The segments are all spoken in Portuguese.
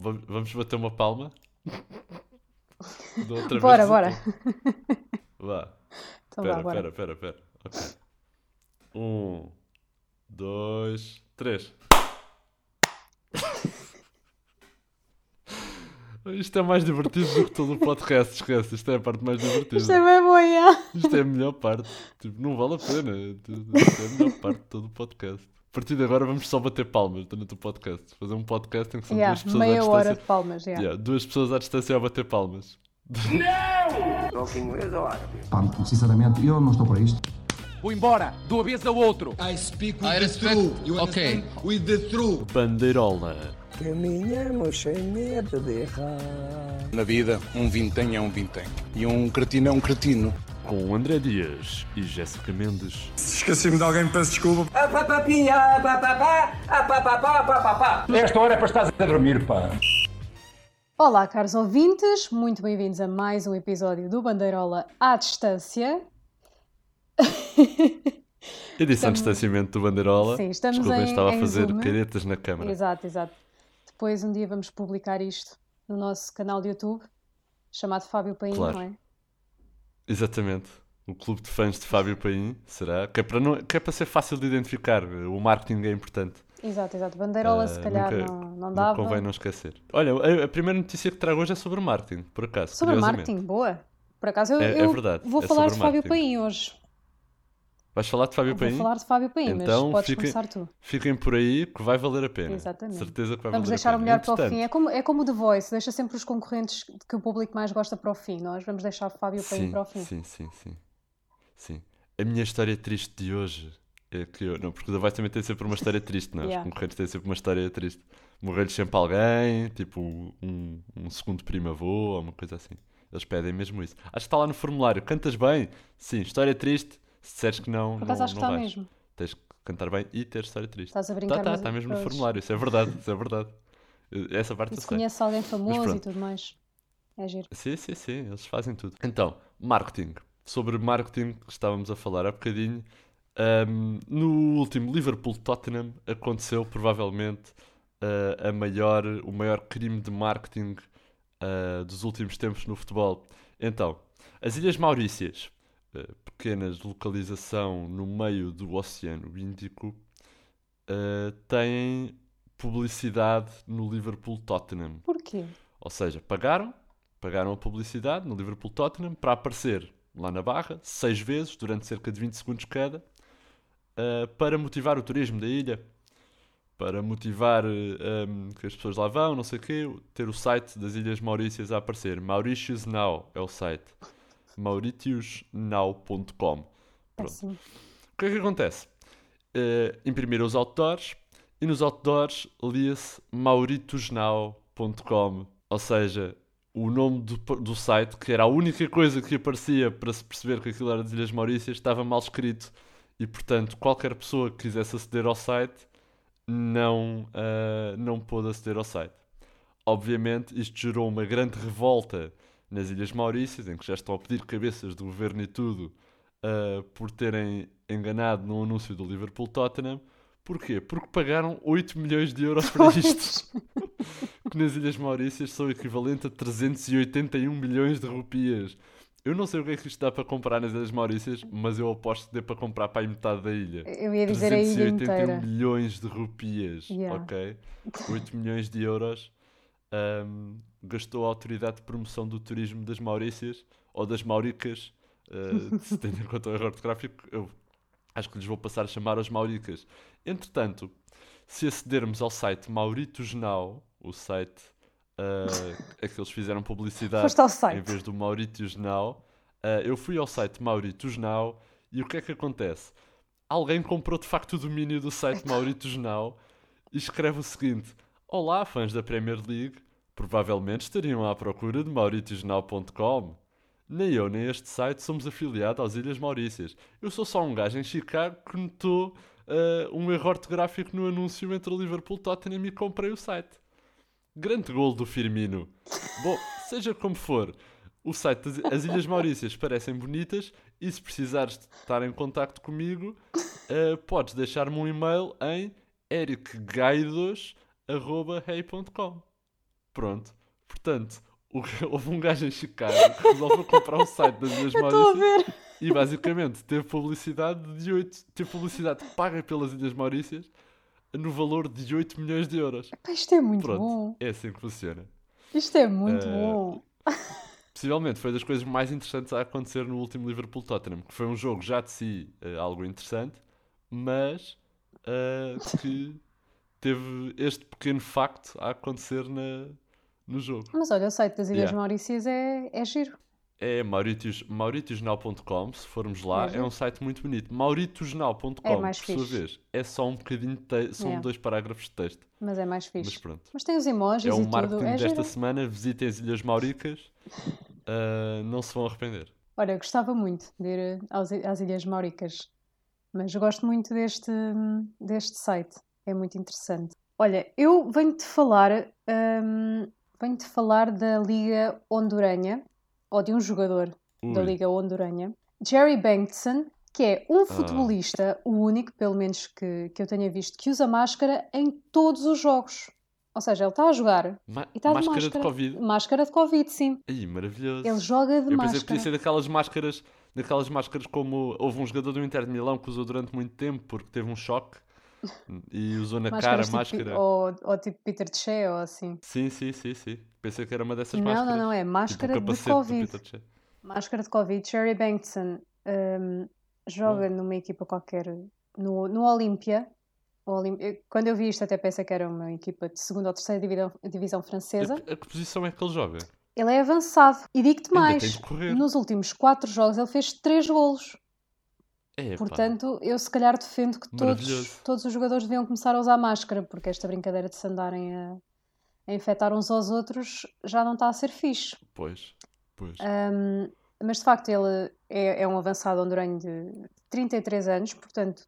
Vamos bater uma palma? Bora, vez, bora. Vá. Então Pera, vá, bora. pera, pera, pera. Ok. Um, dois, três. Isto é mais divertido do que todo o podcast, esquece. Isto é a parte mais divertida. Isto é bem yeah. Isto é a melhor parte. Tipo, não vale a pena. Isto é a melhor parte de todo o podcast. A partir de agora vamos só bater palmas durante o podcast. Fazer um podcast em que são Yeah, duas pessoas meia à hora distância. de palmas, yeah. Yeah, duas pessoas à distância a bater palmas. Talking inglês ou árabe? Pá, sinceramente, eu não estou para isto. Vou embora, de uma vez ao outro. I speak with I the truth. You okay. With the truth. Bandeirola. Caminhamos sem medo de errar. Na vida, um vintém é um vintém. E um cretino é um cretino. Com André Dias e Jéssica Mendes. Esqueci-me de alguém, peço desculpa. Esta hora é para estar a dormir, pá. Olá, caros ouvintes, muito bem-vindos a mais um episódio do Bandeirola à Distância. Edição Estamos- de distanciamento do Bandeirola. Sim, estamos Desculpem, em- estava a em fazer Zoom. caretas na câmara. Exato, exato. Depois um dia vamos publicar isto no nosso canal de YouTube, chamado Fábio Paim, Claro. não é? Exatamente. O clube de fãs de Fábio Paim, será? Que é, para não, que é para ser fácil de identificar. O marketing é importante. Exato, exato. Bandeirola, Ah, se calhar, nunca- não, não dava. convém não esquecer. Olha, a, a primeira notícia que trago hoje é sobre marketing, por acaso. Sobre curiosamente. marketing, boa. Por acaso, eu, É- é eu verdade, vou é falar de Fábio. Paim hoje. Vais falar de Fábio Vou Paim? falar de Fábio Paim, Então, mas podes fiquem- começar tu. Fiquem por aí que vai valer a pena. Exatamente. Certeza que vai Vamos valer deixar a o pena. melhor para o fim. É como, é como o The Voice, deixa sempre os concorrentes que o público mais gosta para o fim. Nós vamos deixar o Fábio Paim Sim, para o fim. sim, sim, sim. Sim. A minha história triste de hoje é que eu. Não, porque o The Voice também tem sempre uma história triste, não é? Yeah. Os concorrentes têm sempre uma história triste. Morrer-lhes sempre alguém, tipo um, um segundo primo avô ou uma coisa assim. Eles pedem mesmo isso. Acho que está lá no formulário. Cantas bem? Sim. História triste? Se disseres que não, Por não, acho que não está vais. mesmo. Tens que cantar bem e ter história triste. Estás a Tá, brincar, tá, mas- está mesmo no pois. formulário. Isso é verdade, isso é verdade. Essa parte E eu se sei. conhece alguém famoso e pronto. tudo mais. É giro. Sim, sim, sim, eles fazem tudo. Então, marketing. Sobre marketing que estávamos a falar há bocadinho. ahm, no último Liverpool-Tottenham aconteceu provavelmente ah, a maior, o maior crime de marketing ah, dos últimos tempos no futebol. Então, as Ilhas Maurícias, ah, pequenas localização no meio do Oceano Índico, ah, têm publicidade no Liverpool-Tottenham. Porquê? Ou seja, pagaram, pagaram a publicidade no Liverpool Tottenham para aparecer lá na barra, seis vezes, durante cerca de 20 segundos cada, uh, para motivar o turismo da ilha, para motivar uh, um, que as pessoas lá vão, não sei o quê, ter o site das Ilhas Maurícias a aparecer. Mauritius Now é o site. mauritiusnow.com. Pronto. O que é que acontece? Eh, imprimiram os outdoors e nos outdoors lia-se mauritusnow.com, ou seja, o nome do, do site, que era a única coisa que aparecia para se perceber que aquilo era das Ilhas Maurícias, estava mal escrito e, portanto, qualquer pessoa que quisesse aceder ao site não, ah, não pôde aceder ao site. Obviamente, isto gerou uma grande revolta nas Ilhas Maurícias, em que já estão a pedir cabeças do governo e tudo uh, por terem enganado no anúncio do Liverpool Tottenham. Porquê? Porque pagaram 8 milhões de euros para isto. que nas Ilhas Maurícias são equivalente a 381 milhões de rupias. Eu não sei o que é que isto dá para comprar nas Ilhas Maurícias, mas eu aposto que dê para comprar para aí metade da ilha. Eu ia dizer a ilha 381 inteira. milhões de rupias, Yeah. ok? 8 milhões de euros ahm, gastou a Autoridade de Promoção do Turismo das Maurícias, ou das Mauricas, ah, se tendo em conta o erro ortográfico, eu acho que lhes vou passar a chamar as Mauricas. Entretanto, se acedermos ao site Mauritos Now, o site ah, a que eles fizeram publicidade em vez do Mauritius Now, ah, eu fui ao site Mauritius Now e o que é que acontece? Alguém comprou de facto o domínio do site Mauritius Now e escreve o seguinte: Olá, fãs da Premier League, provavelmente estariam à procura de mauritiusnow.com. Nem eu nem este site somos afiliados às Ilhas Maurícias. Eu sou só um gajo em Chicago que notou ah, um erro ortográfico no anúncio entre o Liverpool Tottenham e comprei o site. Grande gol do Firmino. Bom, seja como for, o site das as Ilhas Maurícias parecem bonitas e se precisares de estar em contacto comigo, eh, podes deixar-me um e-mail em ericgaidos.hey.com. Pronto. Portanto, o- houve um gajo em Chicago que resolveu comprar um site das Ilhas Maurícias e basicamente teve publicidade de 8, teve publicidade paga pelas Ilhas Maurícias no valor de 8 milhões de euros. Isto é muito Pronto, bom. é assim que funciona. Isto é muito Eh, bom. Possivelmente foi das coisas mais interessantes a acontecer no último Liverpool Tottenham, que foi um jogo já de si eh, algo interessante, mas eh, que teve este pequeno facto a acontecer na, no jogo. Mas olha, o site das Ilhas Yeah. Maurícias é, é giro. É mauritius, mauritiusnow.com, se formos lá, É é um site muito bonito. mauritiusnow.com, É por sua fixe. vez, é só um bocadinho de texto, são Yeah. dois parágrafos de texto. Mas é mais Mas fixe. pronto. Mas tem os emojis É e o tudo. marketing É desta giro. semana, visitem as Ilhas Mauricas, ah, não se vão arrepender. Olha, eu gostava muito de ir aos- às Ilhas Mauricas, mas eu gosto muito deste, deste site, é muito interessante. Olha, eu venho-te falar, hum, venho-te falar da Liga Honduranha, ou de um jogador da Ui. Liga Honduranha, Jerry Bankson, que é Ah. um futebolista, o único, pelo menos que, que eu tenha visto, que usa máscara em todos os jogos. Ou seja, ele está a jogar Ma- e está de máscara máscara. de Covid. Máscara de Covid, sim. Aí, maravilhoso. Ele joga de Eu pensei que máscara. podia ser daquelas máscaras, daquelas máscaras como houve um jogador do Inter de Milão que usou durante muito tempo porque teve um choque e usou na cara a Máscaras tipo, máscara. ou, ou tipo Peter Che ou assim. Sim, sim, sim, sim. Pensei que era uma dessas Não, máscaras. não, não, é Tipo máscara de capacete do Covid. Máscara de Covid. Jerry Bankson hum, joga numa equipa qualquer no, no Olímpia. Olim- Quando eu vi isto, até pensei que era uma equipa de segunda ou terceira divisão, divisão francesa. A, a que posição é que ele joga? Ele é avançado. E digo-te mais: de nos últimos quatro jogos ele fez três golos. Pá. Portanto, eu se calhar defendo que todos, todos os jogadores deviam começar a usar máscara, porque esta brincadeira de se andarem a, a infectar uns aos outros já não está a ser fixe. Pois, pois. Um, mas de facto ele é, é um avançado honduranho de 33 anos, portanto,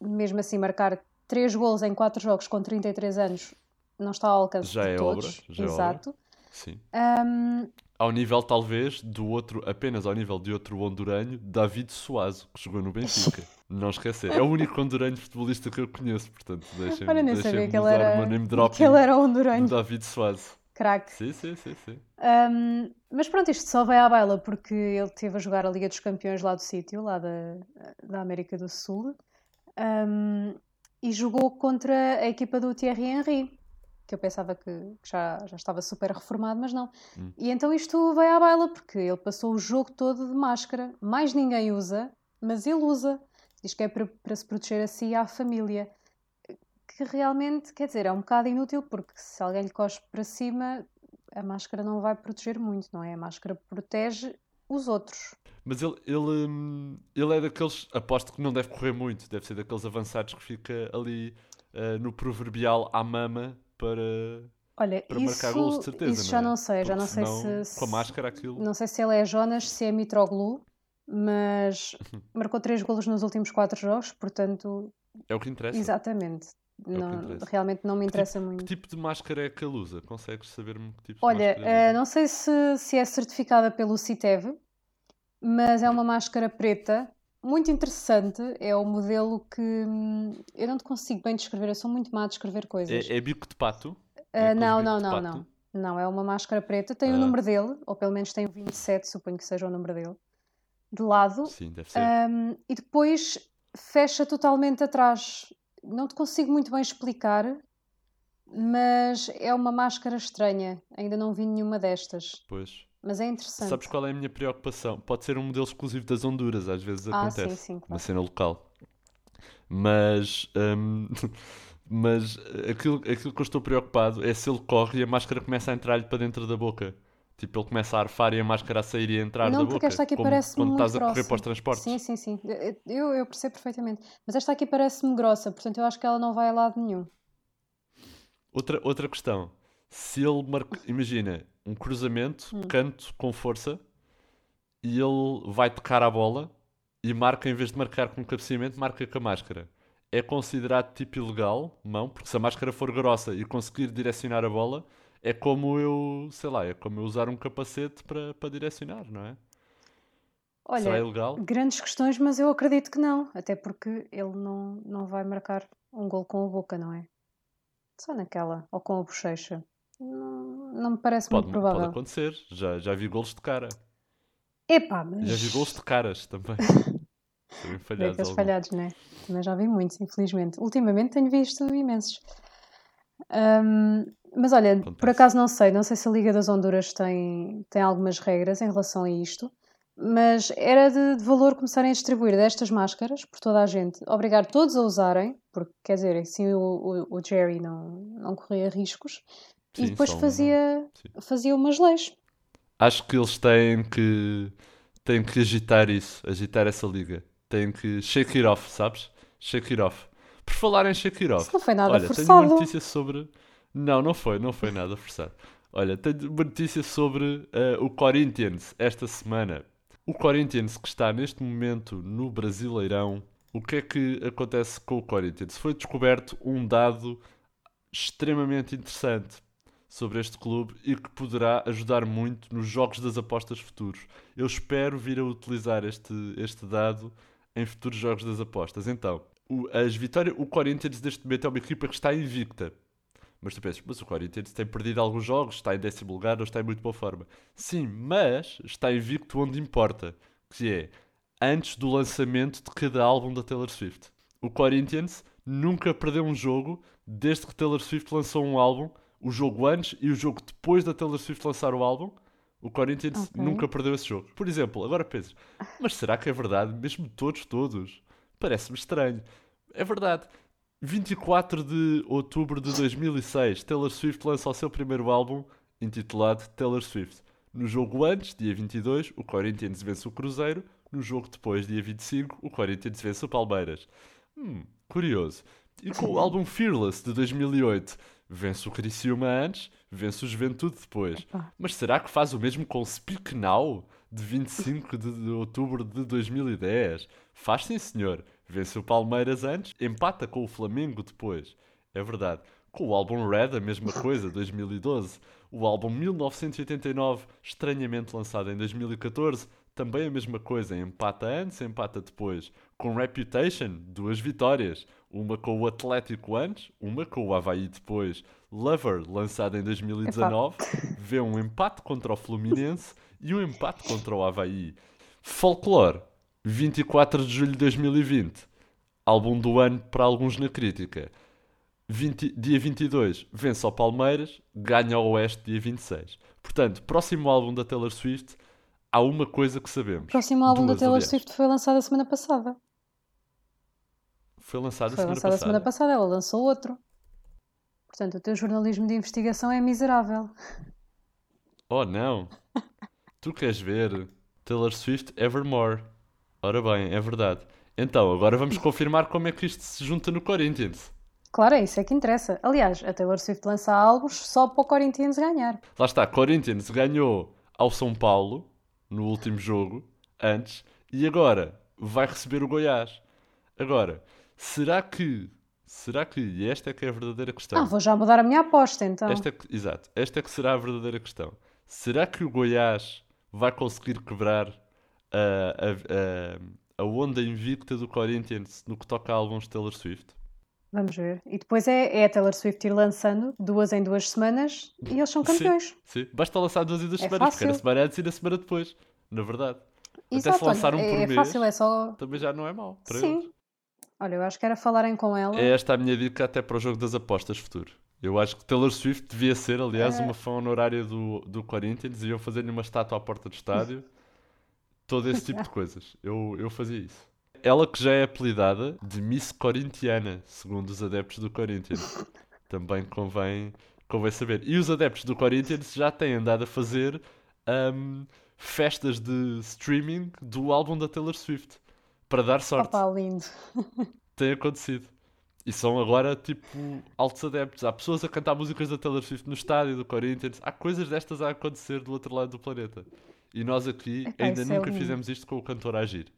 mesmo assim, marcar 3 golos em 4 jogos com 33 anos não está ao alcance Já de é todos. obra, já é Exato. Sim. Um, Ao nível, talvez, do outro, apenas ao nível de outro honduranho, David Suazo, que jogou no Benfica. Não esquecer. É o único honduranho futebolista que eu conheço, portanto, deixem-me deixem sabia que ele o era, meu name que dropping ele era honduranho. David Suazo. Craque. Sim, sim, sim, sim. Um, mas pronto, isto só vai à baila porque ele esteve a jogar a Liga dos Campeões lá do sítio, lá da, da América do Sul, um, e jogou contra a equipa do Thierry Henry, que eu pensava que, que já, já estava super reformado, mas não. Hum. E então isto vai à baila porque ele passou o jogo todo de máscara. Mais ninguém usa, mas ele usa. Diz que é para, para se proteger a si e à família. Que realmente, quer dizer, é um bocado inútil porque se alguém lhe cospe para cima, a máscara não vai proteger muito, não é? A máscara protege os outros. Mas ele, ele, hum, ele é daqueles, aposto que não deve correr muito, deve ser daqueles avançados que fica ali eh, no proverbial à mama para, Olha, para isso, marcar golos, de certeza. isso já é? não sei, já não sei senão, se, Com a máscara aquilo. Não sei se ele é Jonas, se é Mitroglou, mas marcou três golos nos últimos quatro jogos, portanto, É o que interessa. exatamente. que Não- interessa. realmente não me interessa Que muito. tipo de máscara é que ele usa? Consegues saber-me que tipo de Olha, máscara ele eh, não sei se, se é certificada pelo CITEV, mas é uma máscara preta, muito interessante. É o modelo que hum, eu não te consigo bem descrever, eu sou muito má a descrever coisas. É, é bico de pato? Ah, É aqueles não, não, não, pato? não. Não, é uma máscara preta, tem o Ah. número dele, ou pelo menos tem o 27, suponho que seja o número dele, de lado. Sim, deve ser. Um, e depois fecha totalmente atrás. Não te consigo muito bem explicar, mas é uma máscara estranha. Ainda não vi nenhuma destas, Pois. Mas é interessante. Sabes qual é a minha preocupação? Pode ser um modelo exclusivo das Honduras, às vezes Ah, acontece. sim, sim, Uma claro. cena local. Mas. hum, mas aquilo, aquilo que eu estou preocupado é se ele corre e a máscara começa a entrar-lhe para dentro da boca. Tipo, ele começa a arfar e a máscara a sair e a entrar Não, da porque boca. esta aqui como parece quando estás a correr grossa. para os transportes. Sim, sim, sim. Eu, eu percebo perfeitamente. Mas esta aqui parece-me grossa, portanto eu acho que ela não vai a lado nenhum. Outra, outra questão. Se ele marca, imagina, um cruzamento, Hum. canto com força, e ele vai tocar a bola e marca, em vez de marcar com o cabeceamento, marca com a máscara. É considerado tipo ilegal, mão, porque se a máscara for grossa e conseguir direcionar a bola, é como eu, sei lá, é como eu usar um capacete para, para direcionar, não é? Será Olha, ilegal? grandes questões, mas eu acredito que não. Até porque ele não, não vai marcar um gol com a boca, não é? Só naquela, ou com a bochecha. Não, não me parece Pode, muito pode provável. acontecer. Já, já vi golos de cara. Epá, mas. Já vi golos de caras também. Também falhados alguns. falhados, né? Também já vi muitos, infelizmente. Ultimamente tenho visto imensos. Ahm, mas olha, por Acontece. acaso não sei, não sei se a Liga das Honduras tem, tem algumas regras em relação a isto, mas era de, de valor começarem a distribuir destas máscaras por toda a gente, obrigar todos a usarem, porque quer dizer, assim o, o, o Jerry não, não corria riscos, Sim, e depois fazia, sim. fazia umas leis. Acho que eles têm que têm que agitar isso, agitar essa liga. Têm que shake it off, sabes? Shake it off. Por falar em shake it off, Isso não foi nada olha, tenho forçado. uma notícia sobre. Não, não foi, não foi nada forçado. Olha, tenho uma notícia sobre eh, o Corinthians esta semana. O Corinthians que está neste momento no Brasileirão. O que é que acontece com o Corinthians? Foi descoberto um dado extremamente interessante sobre este clube e que poderá ajudar muito nos jogos das apostas futuros. Eu espero vir a utilizar este, este dado em futuros jogos das apostas. Então, o, as vitórias, o Corinthians neste momento é uma equipa que está invicta. Mas tu pensas, mas o Corinthians tem perdido alguns jogos, está em décimo lugar ou está em muito boa forma. Sim, mas está invicto onde importa, que é antes do lançamento de cada álbum da Taylor Swift. O Corinthians nunca perdeu um jogo desde que Taylor Swift lançou um álbum, o jogo antes e o jogo depois da Taylor Swift lançar o álbum. O Corinthians Ok. nunca perdeu esse jogo. Por exemplo, agora pensas, mas será que é verdade? Mesmo todos, todos? Parece-me estranho. É verdade. 24 de outubro de 2006, Taylor Swift lança o seu primeiro álbum, intitulado Taylor Swift. No jogo antes, dia 22, o Corinthians vence o Cruzeiro. No jogo depois, dia 25, o Corinthians vence o Palmeiras. Hum, curioso. E com o álbum Fearless de 2008, vence o Criciúma antes, vence o Juventude depois. Epá. Mas será que faz o mesmo com Speak Now, de 25 de, de outubro de 2010? Faz sim, senhor. Vence o Palmeiras antes, empata com o Flamengo depois. É verdade. Com o álbum Red, a mesma coisa, 2012. O álbum 1989, estranhamente lançado em 2014, também a mesma coisa, empata antes, empata depois. Com Reputation, duas vitórias. Uma com o Atlético antes, uma com o Havaí depois. Lover, lançado em 2019, vê um empate contra o Fluminense e um empate contra o Havaí. Folklore, 24 de julho de 2020. Álbum do ano para alguns na crítica. 20 dia 22 vence ao Palmeiras, ganha ao Oeste dia 26. Portanto, próximo álbum da Taylor Swift, há uma coisa que sabemos. O próximo álbum da Taylor. Swift foi lançado a semana passada. Foi lançado a Foi semana lançado a passada. semana passada, ela lançou outro. Portanto, o teu jornalismo de investigação é miserável. Oh não! tu queres ver Taylor Swift Evermore? Ora bem, é verdade. Então, agora vamos confirmar como é que isto se junta no Corinthians. Claro, é isso é que interessa. Aliás, a Taylor Swift lança álbuns só para o Corinthians ganhar. Lá está, Corinthians ganhou ao São Paulo no último jogo, antes, e agora vai receber o Goiás. Agora, será que. Será que. E esta é que é a verdadeira questão. Ah, vou já mudar a minha aposta então. Esta é que- exato, esta é que será a verdadeira questão. Será que o Goiás vai conseguir quebrar a, a, a, a onda invicta do Corinthians no que toca a álbuns de Taylor Swift? Vamos ver. E depois é, é a Taylor Swift ir lançando duas em duas semanas e eles são campeões. Sim, sim. Basta lançar duas e duas É semanas, porque era fácil. semana antes e na semana depois. Na verdade. Até Exato, se lançar um olha, por é, é mês, fácil, é só. também já não é mau. Sim. eles. Olha, eu acho que era falarem com ela. É esta a minha dica até para o jogo das apostas futuro. Eu acho que Taylor Swift devia ser, aliás, É. uma fã honorária do, do Corinthians e iam fazer-lhe uma estátua à porta do estádio. Todo esse tipo de coisas. Eu, eu fazia isso. Ela que já é apelidada de Miss Corintiana, segundo os adeptos do Corinthians. Também convém, convém saber. E os adeptos do Corinthians já têm andado a fazer ahm, festas de streaming do álbum da Taylor Swift. Para dar sorte Opa, lindo. tem acontecido. E são agora, tipo, altos adeptos. Há pessoas a cantar músicas da Taylor Swift no estádio do Corinthians. Há coisas destas a acontecer do outro lado do planeta. E nós aqui Epá, ainda é nunca fizemos isto com o cantor a agir.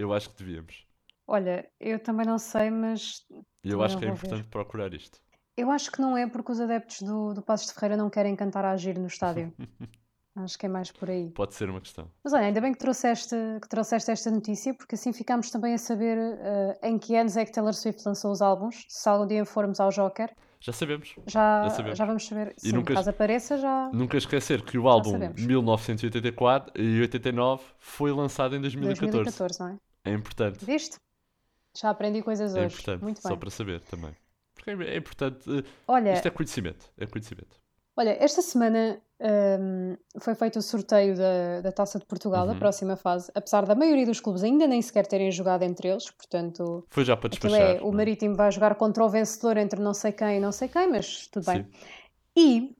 Eu acho que devíamos. Olha, eu também não sei, mas eu acho que é vou ver. importante procurar isto. eu acho que não é porque os adeptos do, do Passos de Ferreira não querem cantar a agir no estádio. acho que é mais por aí. Pode ser uma questão. Mas olha, ainda bem que trouxeste, que trouxeste esta notícia, porque assim ficámos também a saber eh, em que anos é que Taylor Swift lançou os álbuns. Se algum dia formos ao Joker, Já sabemos. Já, Já sabemos. já vamos saber. E Sim, nunca- caso apareça, já. Nunca esquecer que o álbum sabemos. 1984 e 89 foi lançado em 2014. 2014, não é? É importante. Viste? Já aprendi coisas É hoje. importante, Muito só bem. para saber também. Porque é é importante. eh, Olha, Isto é conhecimento. É conhecimento. olha, esta semana hum, foi feito o sorteio da, da Taça de Portugal, da Uhum. próxima fase, apesar da maioria dos clubes ainda nem sequer terem jogado entre eles, portanto, Foi já para aquilo despachar. é, o é? Marítimo vai jogar contra o vencedor entre não sei quem e não sei quem, mas tudo bem. Sim, E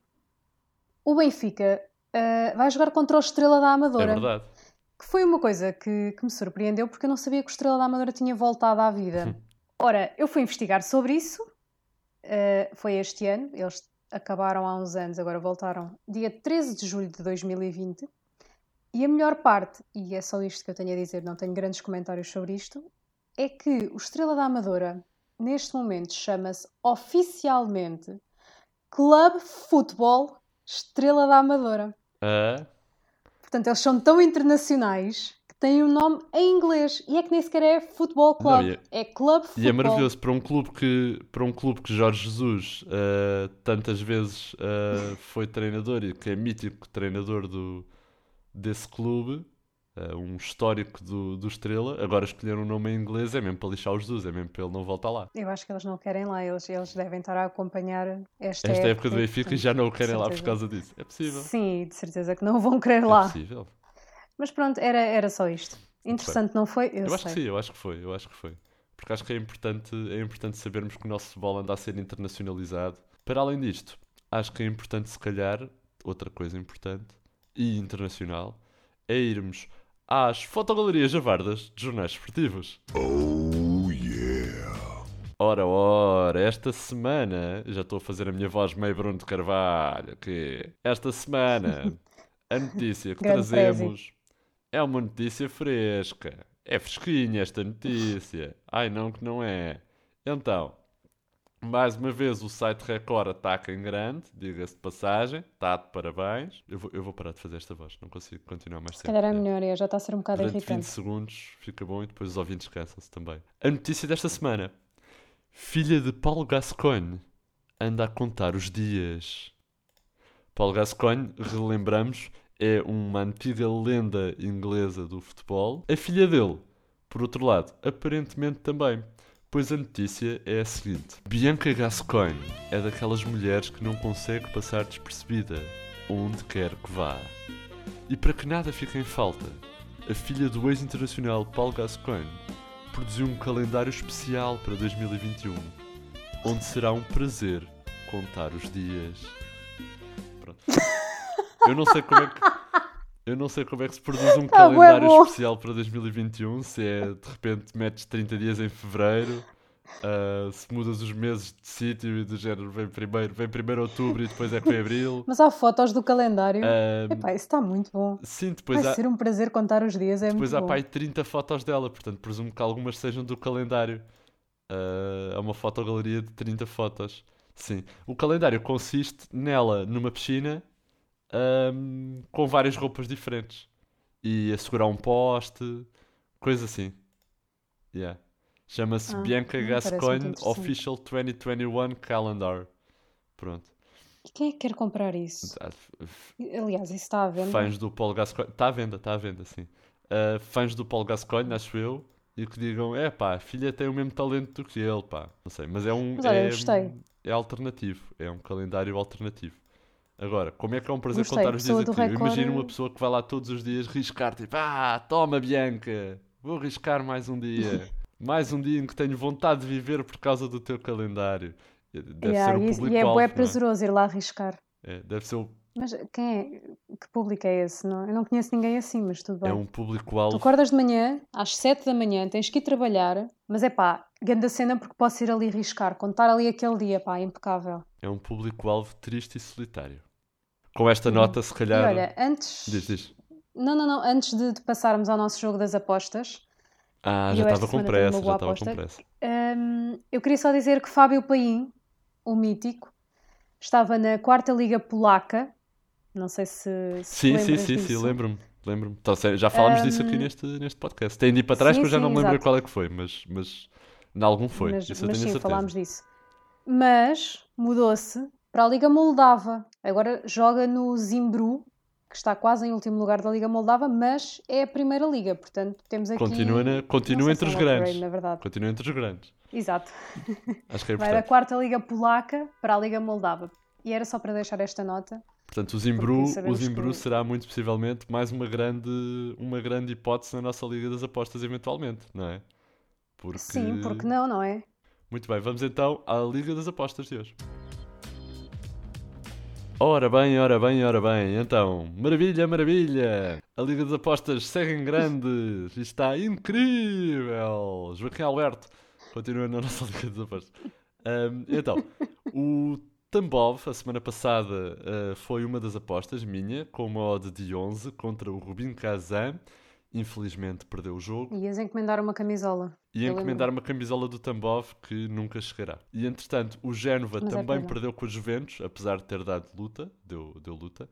o Benfica ah, vai jogar contra o Estrela da é Amadora. verdade. Que foi uma coisa que, que me surpreendeu porque eu não sabia que o Estrela da Amadora tinha voltado à vida. Ora, eu fui investigar sobre isso, eh, foi este ano, eles acabaram há uns anos, agora voltaram dia 13 de julho de 2020. E a melhor parte, e é só isto que eu tenho a dizer, não tenho grandes comentários sobre isto, é que o Estrela da Amadora, neste momento, chama-se oficialmente Club Futebol Estrela da Amadora. Ah, Portanto, eles são tão internacionais que têm um nome em inglês. E é que nem sequer é Futebol Club. Não, é- é Club Futebol. E é maravilhoso para um clube que, para um clube que Jorge Jesus ah, tantas vezes ah, foi treinador e que é mítico treinador do, desse clube, ah, um histórico do, do Estrela. Agora escolher um nome em inglês é mesmo para lixar o Jesus, é mesmo para ele não voltar lá. Eu acho que eles não querem lá. Eles, eles devem estar a acompanhar esta, Esta época do Benfica e já não o querem lá por causa disso. É possível. Sim, de certeza que não vão querer É lá. possível. Mas pronto, era, era só isto. Interessante, não foi? Eu, Eu acho sei. que sim, eu acho que foi, eu acho que foi. Porque acho que é importante, é importante sabermos que o nosso futebol anda a ser internacionalizado. Para além disto, acho que é importante, se calhar, outra coisa importante e internacional, é irmos às fotogalerias javardas de jornais esportivos. Oh yeah. Ora, ora, esta semana, já estou a fazer a minha voz meio Bruno de Carvalho, que esta semana a notícia que trazemos é uma notícia fresca. É fresquinha esta notícia. Ai não que não é. Então, mais uma vez o site Record ataca em grande, diga-se de passagem, está de parabéns. Eu vou, eu vou parar de fazer esta voz, não consigo continuar mais Se tempo. calhar é É. melhor, é, já está a ser um bocado Durante 20 irritante. segundos fica bom e depois os ouvintes cansam-se também. A notícia desta semana: Filha de Paulo Gascoigne anda a contar os dias. Paulo Gascoigne, relembramos, é uma antiga lenda inglesa do futebol. A filha dele, por outro lado, aparentemente também. Pois a notícia é a seguinte: Bianca Gascoigne é daquelas mulheres que não consegue passar despercebida onde quer que vá. E para que nada fique em falta, a filha do ex-internacional Paulo Gascoigne produziu um calendário especial para 2021, onde será um prazer contar os dias. Pronto. Eu não sei como é que eu não sei como é que se produz um Tá calendário bom. especial para 2021, se é de repente metes 30 dias em fevereiro, ah, se mudas os meses de sítio e do género vem primeiro, vem primeiro outubro e depois é que vem abril. Mas há fotos do calendário. Ah, Epá, isso está muito bom. sim, depois Vai há, ser um prazer contar os dias, é depois muito há bom. pá, aí 30 fotos dela, portanto presumo que algumas sejam do calendário. Ah, é uma fotogaleria de 30 fotos. Sim. O calendário consiste nela numa piscina ahm, com várias roupas diferentes e a segurar um poste, coisa assim. Yeah. Chama-se Ah, Bianca hum, Gascoigne. Official 2021 Calendar. Pronto. E quem é que quer comprar isso? Ah, Aliás, isso está à venda. fãs do Paulo Gascoigne. Está à venda, está à venda, sim. Uh, fãs do Paulo Gascoigne, acho eu, e que digam: é pá, a filha tem o mesmo talento do que ele, pá. Não sei, mas é um. Mas olha, é, é alternativo, é um calendário alternativo. Agora, como é que é um prazer Gostei, contar os dias do Eu Record- imagino uma pessoa que vai lá todos os dias riscar, tipo, ah, toma Bianca, vou riscar mais um dia. mais um dia em que tenho vontade de viver por causa do teu calendário. Deve Yeah, ser o e, isso- e é não é? prazeroso ir lá arriscar. É, deve ser o, Mas quem é? Que público é esse? Não? Eu não conheço ninguém assim, mas tudo bem. é um Tu público-alvo. acordas de manhã, às 7 da manhã, tens que ir trabalhar, mas é pá, grande cena porque posso ir ali riscar, contar ali aquele dia, pá, impecável. É um público-alvo triste e solitário. Com esta nota, se E calhar. olha, antes. Diz, diz. Não, não, não, antes de, de passarmos ao nosso jogo das apostas, Ah, E já eu esta estava com tenho pressa, já estava com pressa. hum, eu queria só dizer que Fábio Paim, o mítico, estava na quarta liga polaca. Não sei se, se Sim, sim, sim, sim, lembro-me. Lembro-me. Então, já falámos disso aqui Ahm, neste, neste podcast. Tem de ir para trás sim, que eu já sim, não me lembro exato. qual é que foi, mas, mas em algum foi. mas, Isso eu mas tenho a sim, certeza. falámos disso. mas mudou-se para a Liga Moldava. Agora joga no Zimbru, que está quase em último lugar da Liga Moldava, mas é a primeira liga, portanto temos aqui... Continua, na- continua entre os grandes. upgrade, na verdade. Continua entre os grandes. Exato. Acho que é Vai da importante. quarta Liga Polaca para a Liga Moldava. E era só para deixar esta nota. Portanto, o Zimbru, o Zimbru que- será muito possivelmente mais uma grande, uma grande hipótese na nossa Liga das Apostas, eventualmente, não é? Porque... Sim, porque não, não é? Muito bem, vamos então à Liga das Apostas de hoje. Ora bem, ora bem, ora bem. Então, maravilha, maravilha! A Liga das Apostas segue em grande! Está incrível! Joaquim Alberto continua na nossa Liga das Apostas. Ahm, então, o Tambov, a semana passada, ah, foi uma das apostas minha, com uma odd de 11 contra o Rubin Kazan. Infelizmente perdeu o jogo. Ias encomendar uma camisola. E encomendar lembro. uma camisola do Tambov que nunca chegará. E entretanto, o Génova Mas é também pena. perdeu com a Juventus, apesar de ter dado luta, deu, deu luta.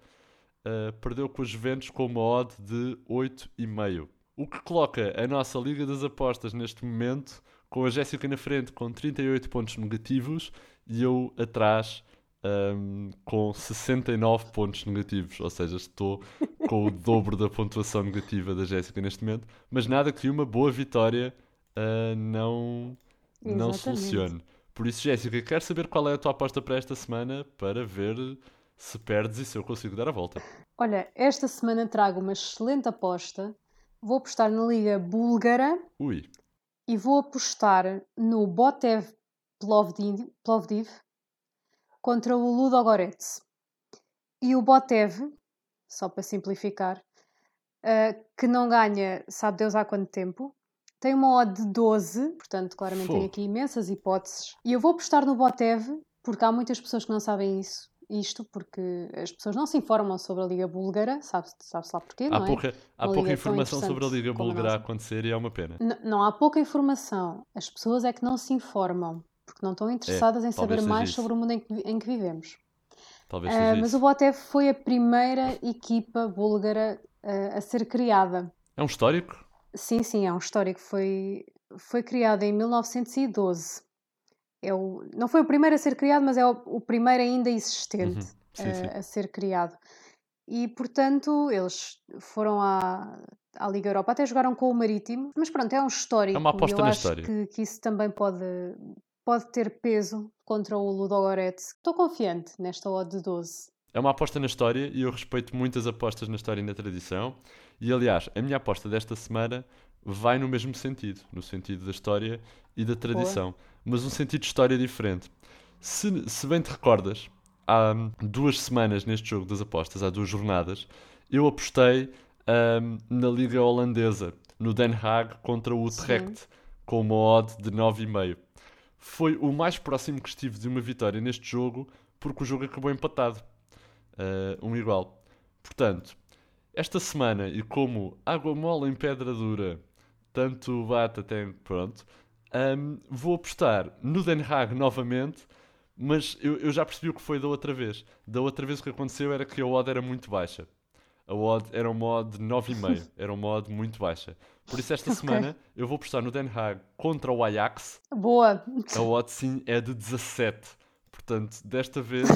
Uh, perdeu com a Juventus com uma odd de 8,5. O que coloca a nossa Liga das Apostas neste momento com a Jéssica na frente com 38 pontos negativos e eu atrás um, com 69 pontos negativos. Ou seja, estou com o dobro da pontuação negativa da Jéssica neste momento. Mas nada que uma boa vitória uh, não, não solucione. Por isso, Jéssica, quero saber qual é a tua aposta para esta semana para ver se perdes e se eu consigo dar a volta. Olha, esta semana trago uma excelente aposta. Vou apostar na Liga Búlgara Ui, e vou apostar no Botev Plovdiv, Plovdiv contra o Ludogorets. E o Botev, só para simplificar, eh, que não ganha, sabe Deus há quanto tempo, tem uma odd de 12, portanto, claramente tem Fogo. aqui imensas hipóteses. E eu vou apostar no Botev, porque há muitas pessoas que não sabem isso, isto, porque as pessoas não se informam sobre a Liga Búlgara, sabe-se sabe lá porquê, há não é? pouca, há Uma pouca informação sobre a Liga Búlgara a acontecer e é uma pena. N- não há pouca informação. As pessoas é que não se informam, porque não estão interessadas em É, talvez saber mais isso. sobre o mundo em que, em que vivemos. Talvez Ah, seja mas o Botev foi a primeira equipa búlgara ah, a ser criada. É um histórico? Sim, sim, é um histórico. Foi, foi criado em 1912. É o, não foi o primeiro a ser criado, mas é o, o primeiro ainda existente Uhum. Sim, a- sim. a ser criado. E, portanto, eles foram à, à Liga Europa, até jogaram com o Marítimo. Mas pronto, é um histórico. É uma aposta eu na acho história. Que, que isso também pode, pode ter peso contra o Ludogorets. Estou confiante nesta odd de 12. É uma aposta na história e eu respeito muitas apostas na história e na tradição. E aliás, a minha aposta desta semana vai no mesmo sentido, no sentido da história e da tradição, mas um sentido de história diferente. Se, se bem te recordas, há duas semanas neste jogo das apostas, há duas jornadas, eu apostei hum, na Liga Holandesa, no Den Haag contra o Utrecht, com uma odd de 9,5. Foi o mais próximo que estive de uma vitória neste jogo, porque o jogo acabou empatado. Uh, um igual. Portanto, esta semana, e como água mole em pedra dura, tanto bate até pronto, um, vou apostar no Den Haag novamente, mas eu, eu já percebi o que foi da outra vez. Da outra vez o que aconteceu era que a odd era muito baixa. A odd era uma odd de 9,5. Era uma odd muito baixa. Por isso esta semana eu vou apostar no Den Haag contra o Ajax. Boa! A odd sim é de 17. Portanto, desta vez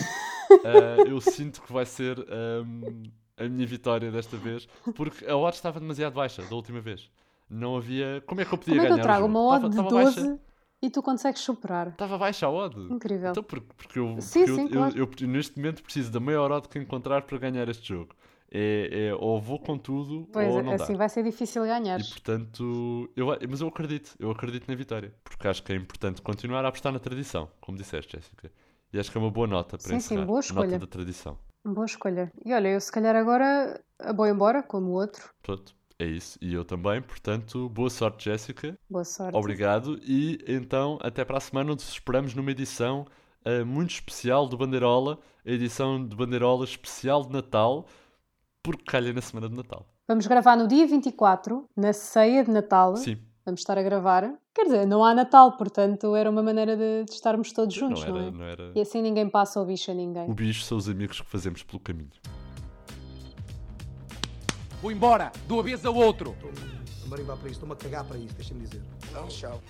ah, eu sinto que vai ser ahm, a minha vitória desta vez, porque a odd estava demasiado baixa da última vez. Não havia. Como é que eu podia Como é que ganhar? eu trago uma odd de estava 12 Baixa, e tu consegues superar? estava baixa a odd. Incrível. Então, porque, porque eu, Sim, porque sim, eu- claro. eu- eu neste momento preciso da maior odd que encontrar para ganhar este jogo. É, é ou vou com tudo Pois, ou não assim dá. vai ser difícil ganhar. E portanto, eu, mas eu acredito, eu acredito na vitória. Porque acho que é importante continuar a apostar na tradição, como disseste, Jéssica. E acho que é uma boa nota para Sim, sim, encerrar. boa Nota escolha. da tradição. Boa escolha. E olha, eu se calhar agora vou embora, como o outro. Pronto, é isso. E eu também, portanto, boa sorte, Jéssica. Boa sorte. Obrigado. E então, até para a semana, onde esperamos numa edição ah, muito especial do Bandeirola, a edição de Bandeirola especial de Natal, porque calha na semana de Natal. Vamos gravar no dia 24, na ceia de Natal. Sim, Vamos estar a gravar. Quer dizer, não há Natal, portanto era uma maneira de, de estarmos todos não juntos, não, era, é? não era. E assim ninguém passa o bicho a ninguém. O bicho são os amigos que fazemos pelo caminho. Vou embora, de uma vez ao outro. Estou-me a marivar para isto, estou-me a cagar para isto, deixa-me dizer. Não, tchau.